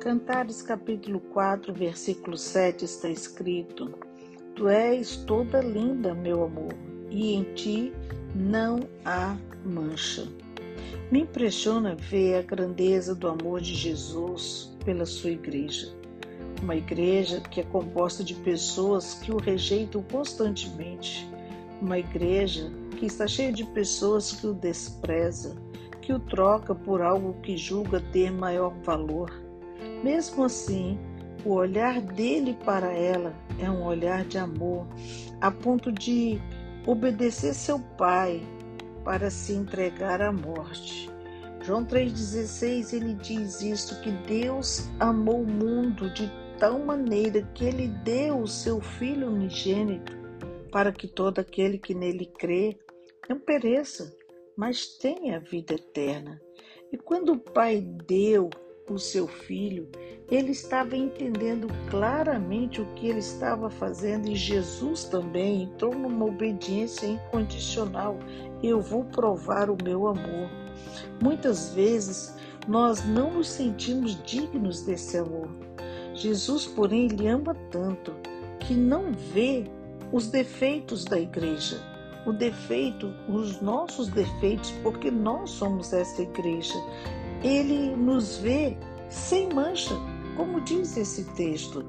Cantares capítulo 4, versículo 7 está escrito: Tu és toda linda, meu amor, e em ti não há mancha. Me impressiona ver a grandeza do amor de Jesus pela sua igreja. Uma igreja que é composta de pessoas que o rejeitam constantemente. Uma igreja que está cheia de pessoas que o desprezam, que o troca por algo que julga ter maior valor mesmo assim, o olhar dele para ela é um olhar de amor, a ponto de obedecer seu pai para se entregar à morte. João 3,16 ele diz isso: que Deus amou o mundo de tal maneira que ele deu o seu Filho unigênito para que todo aquele que nele crê não pereça, mas tenha a vida eterna. E quando o Pai deu o seu filho, ele estava entendendo claramente o que ele estava fazendo e Jesus também entrou numa obediência incondicional. Eu vou provar o meu amor. Muitas vezes nós não nos sentimos dignos desse amor. Jesus, porém, ele ama tanto que não vê os defeitos da igreja, o defeito, os nossos defeitos, porque nós somos essa igreja ele nos vê sem mancha, como diz esse texto.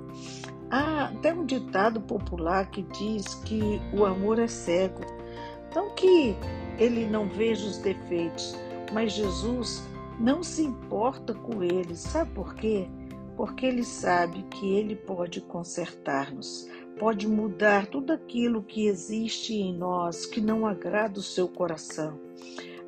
Há até um ditado popular que diz que o amor é cego. Não que ele não veja os defeitos, mas Jesus não se importa com eles. Sabe por quê? Porque ele sabe que ele pode consertar-nos, pode mudar tudo aquilo que existe em nós que não agrada o seu coração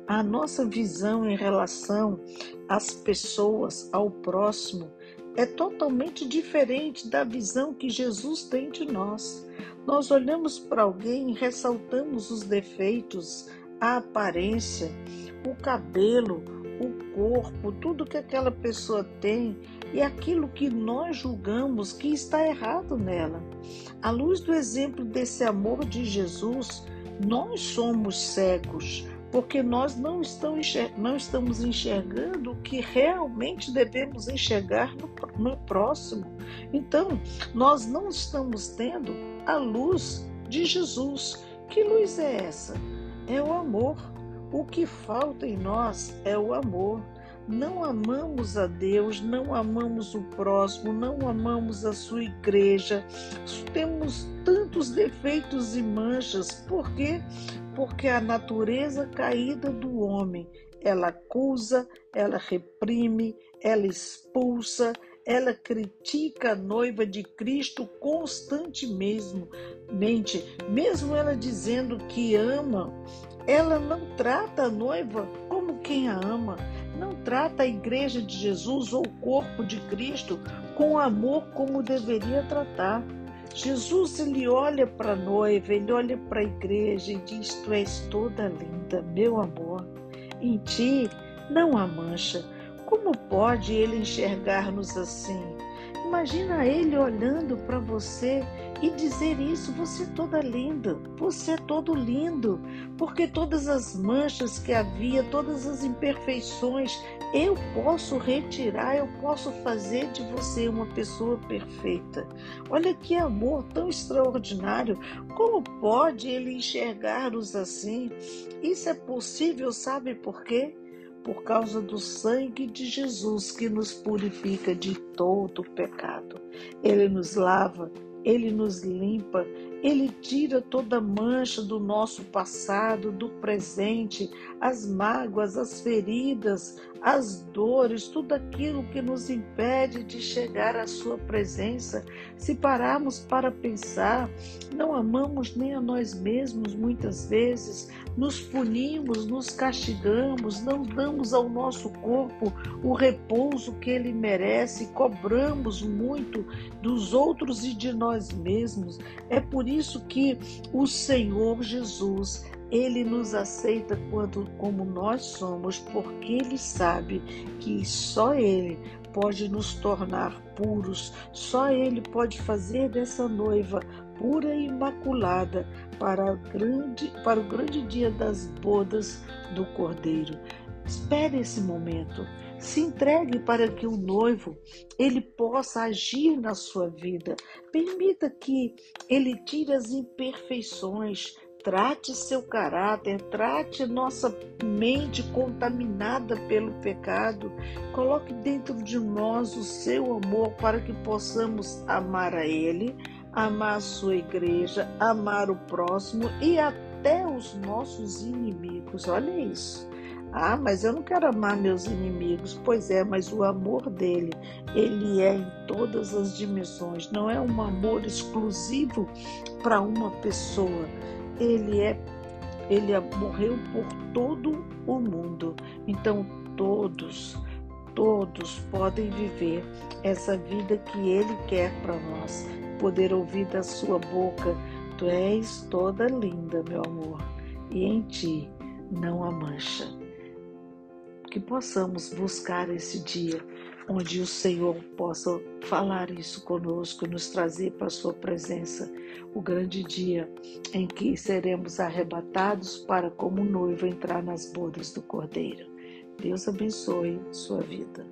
a nossa visão em relação às pessoas, ao próximo, é totalmente diferente da visão que Jesus tem de nós. Nós olhamos para alguém e ressaltamos os defeitos, a aparência, o cabelo, o corpo, tudo que aquela pessoa tem e aquilo que nós julgamos que está errado nela. À luz do exemplo desse amor de Jesus, nós somos cegos porque nós não estamos, enxergando o que realmente devemos enxergar no próximo. Então, nós não estamos tendo a luz de Jesus. Que luz é essa? É o amor. O que falta em nós é o amor. Não amamos a Deus, não amamos o próximo, não amamos a sua igreja. Temos tantos defeitos e manchas. Por quê? porque a natureza caída do homem, ela acusa, ela reprime, ela expulsa, ela critica a noiva de Cristo constantemente, mesmo ela dizendo que ama, ela não trata a noiva como quem a ama, trata a igreja de Jesus ou o corpo de Cristo com amor como deveria tratar. Jesus ele olha para a noiva, ele olha para a igreja e diz: Tu és toda linda, meu amor. Em ti não há mancha. Como pode ele enxergar-nos assim? Imagina ele olhando para você e dizer isso: você é toda linda, você é todo lindo, porque todas as manchas que havia, todas as imperfeições, eu posso retirar, eu posso fazer de você uma pessoa perfeita. Olha que amor tão extraordinário! Como pode ele enxergar-nos assim? Isso é possível, sabe por quê? Por causa do sangue de Jesus que nos purifica de todo pecado. Ele nos lava, ele nos limpa, ele tira toda mancha do nosso passado, do presente, as mágoas, as feridas, as dores, tudo aquilo que nos impede de chegar à Sua presença. Se pararmos para pensar, não amamos nem a nós mesmos muitas vezes, nos punimos, nos castigamos, não damos ao nosso corpo o repouso que ele merece, cobramos muito dos outros e de nós mesmos. É por isso que o Senhor Jesus ele nos aceita quando, como nós somos, porque Ele sabe que só Ele pode nos tornar puros, só Ele pode fazer dessa noiva pura e imaculada para, grande, para o grande dia das bodas do Cordeiro. Espere esse momento. Se entregue para que o noivo ele possa agir na sua vida. Permita que ele tire as imperfeições, trate seu caráter, trate nossa mente contaminada pelo pecado. Coloque dentro de nós o seu amor para que possamos amar a ele, amar a sua igreja, amar o próximo e até os nossos inimigos. Olha isso. Ah, mas eu não quero amar meus inimigos. Pois é, mas o amor dele, ele é em todas as dimensões. Não é um amor exclusivo para uma pessoa. Ele é ele morreu por todo o mundo. Então todos, todos podem viver essa vida que ele quer para nós. Poder ouvir da sua boca, tu és toda linda, meu amor, e em ti não há mancha que possamos buscar esse dia onde o Senhor possa falar isso conosco, nos trazer para a Sua presença, o grande dia em que seremos arrebatados para, como noivo, entrar nas bodas do Cordeiro. Deus abençoe sua vida.